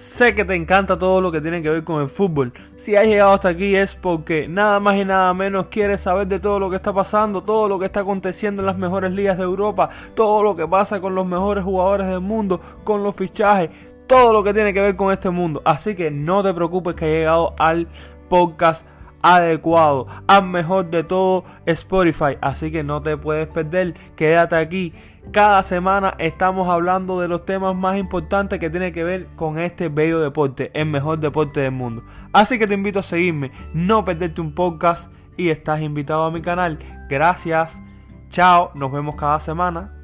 Sé que te encanta todo lo que tiene que ver con el fútbol. Si has llegado hasta aquí es porque nada más y nada menos quieres saber de todo lo que está pasando, todo lo que está aconteciendo en las mejores ligas de Europa, todo lo que pasa con los mejores jugadores del mundo, con los fichajes, todo lo que tiene que ver con este mundo. Así que no te preocupes que has llegado al podcast adecuado, al mejor de todo Spotify. Así que no te puedes perder, quédate aquí. Cada semana estamos hablando de los temas más importantes que tienen que ver con este bello deporte, el mejor deporte del mundo. Así que te invito a seguirme, no perderte un podcast y estás invitado a mi canal. Gracias, chao, nos vemos cada semana.